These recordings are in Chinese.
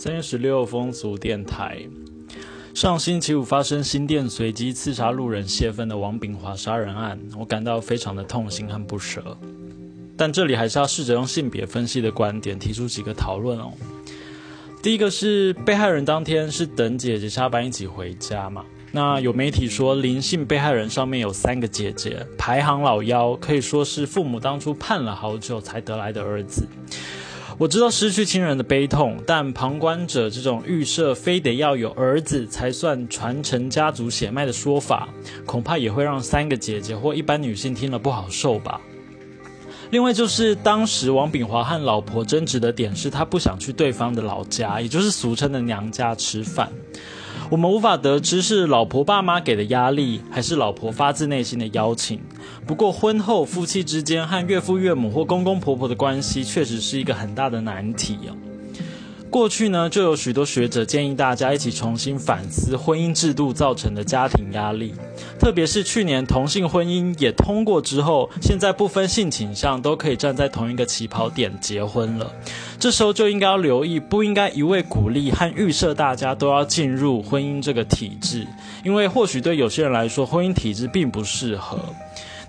三月十六，风俗电台。上星期五发生新店随机刺杀路人泄愤的王炳华杀人案，我感到非常的痛心和不舍。但这里还是要试着用性别分析的观点提出几个讨论哦。第一个是被害人当天是等姐姐下班一起回家嘛？那有媒体说林姓被害人上面有三个姐姐，排行老幺，可以说是父母当初盼了好久才得来的儿子。我知道失去亲人的悲痛，但旁观者这种预设非得要有儿子才算传承家族血脉的说法，恐怕也会让三个姐姐或一般女性听了不好受吧。另外就是当时王炳华和老婆争执的点是他不想去对方的老家，也就是俗称的娘家吃饭。我们无法得知是老婆爸妈给的压力，还是老婆发自内心的邀请。不过婚后夫妻之间和岳父岳母或公公婆婆的关系，确实是一个很大的难题哦。过去呢，就有许多学者建议大家一起重新反思婚姻制度造成的家庭压力，特别是去年同性婚姻也通过之后，现在不分性倾向都可以站在同一个起跑点结婚了。这时候就应该要留意，不应该一味鼓励和预设大家都要进入婚姻这个体制，因为或许对有些人来说，婚姻体制并不适合。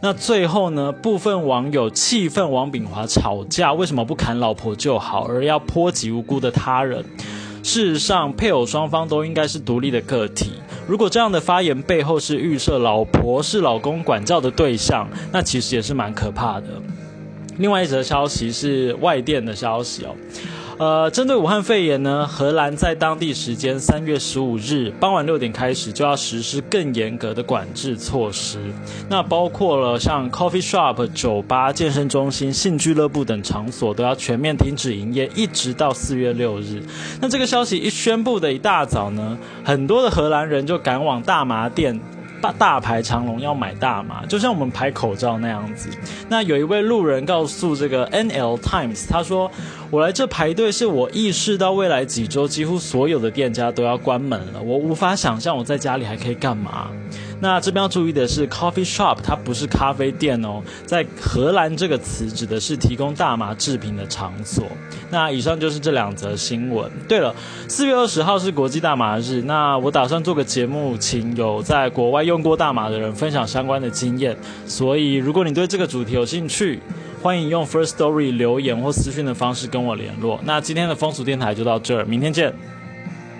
那最后呢？部分网友气愤王炳华吵架，为什么不砍老婆就好，而要波及无辜的他人？事实上，配偶双方都应该是独立的个体。如果这样的发言背后是预设老婆是老公管教的对象，那其实也是蛮可怕的。另外一则消息是外电的消息哦。呃，针对武汉肺炎呢，荷兰在当地时间三月十五日傍晚六点开始就要实施更严格的管制措施，那包括了像 coffee shop、酒吧、健身中心、性俱乐部等场所都要全面停止营业，一直到四月六日。那这个消息一宣布的一大早呢，很多的荷兰人就赶往大麻店。大大排长龙要买大麻，就像我们排口罩那样子。那有一位路人告诉这个 N L Times，他说：“我来这排队是我意识到未来几周几乎所有的店家都要关门了，我无法想象我在家里还可以干嘛。”那这边要注意的是，coffee shop 它不是咖啡店哦，在荷兰这个词指的是提供大麻制品的场所。那以上就是这两则新闻。对了，四月二十号是国际大麻日，那我打算做个节目，请有在国外用过大麻的人分享相关的经验。所以如果你对这个主题有兴趣，欢迎用 First Story 留言或私讯的方式跟我联络。那今天的风俗电台就到这儿，明天见。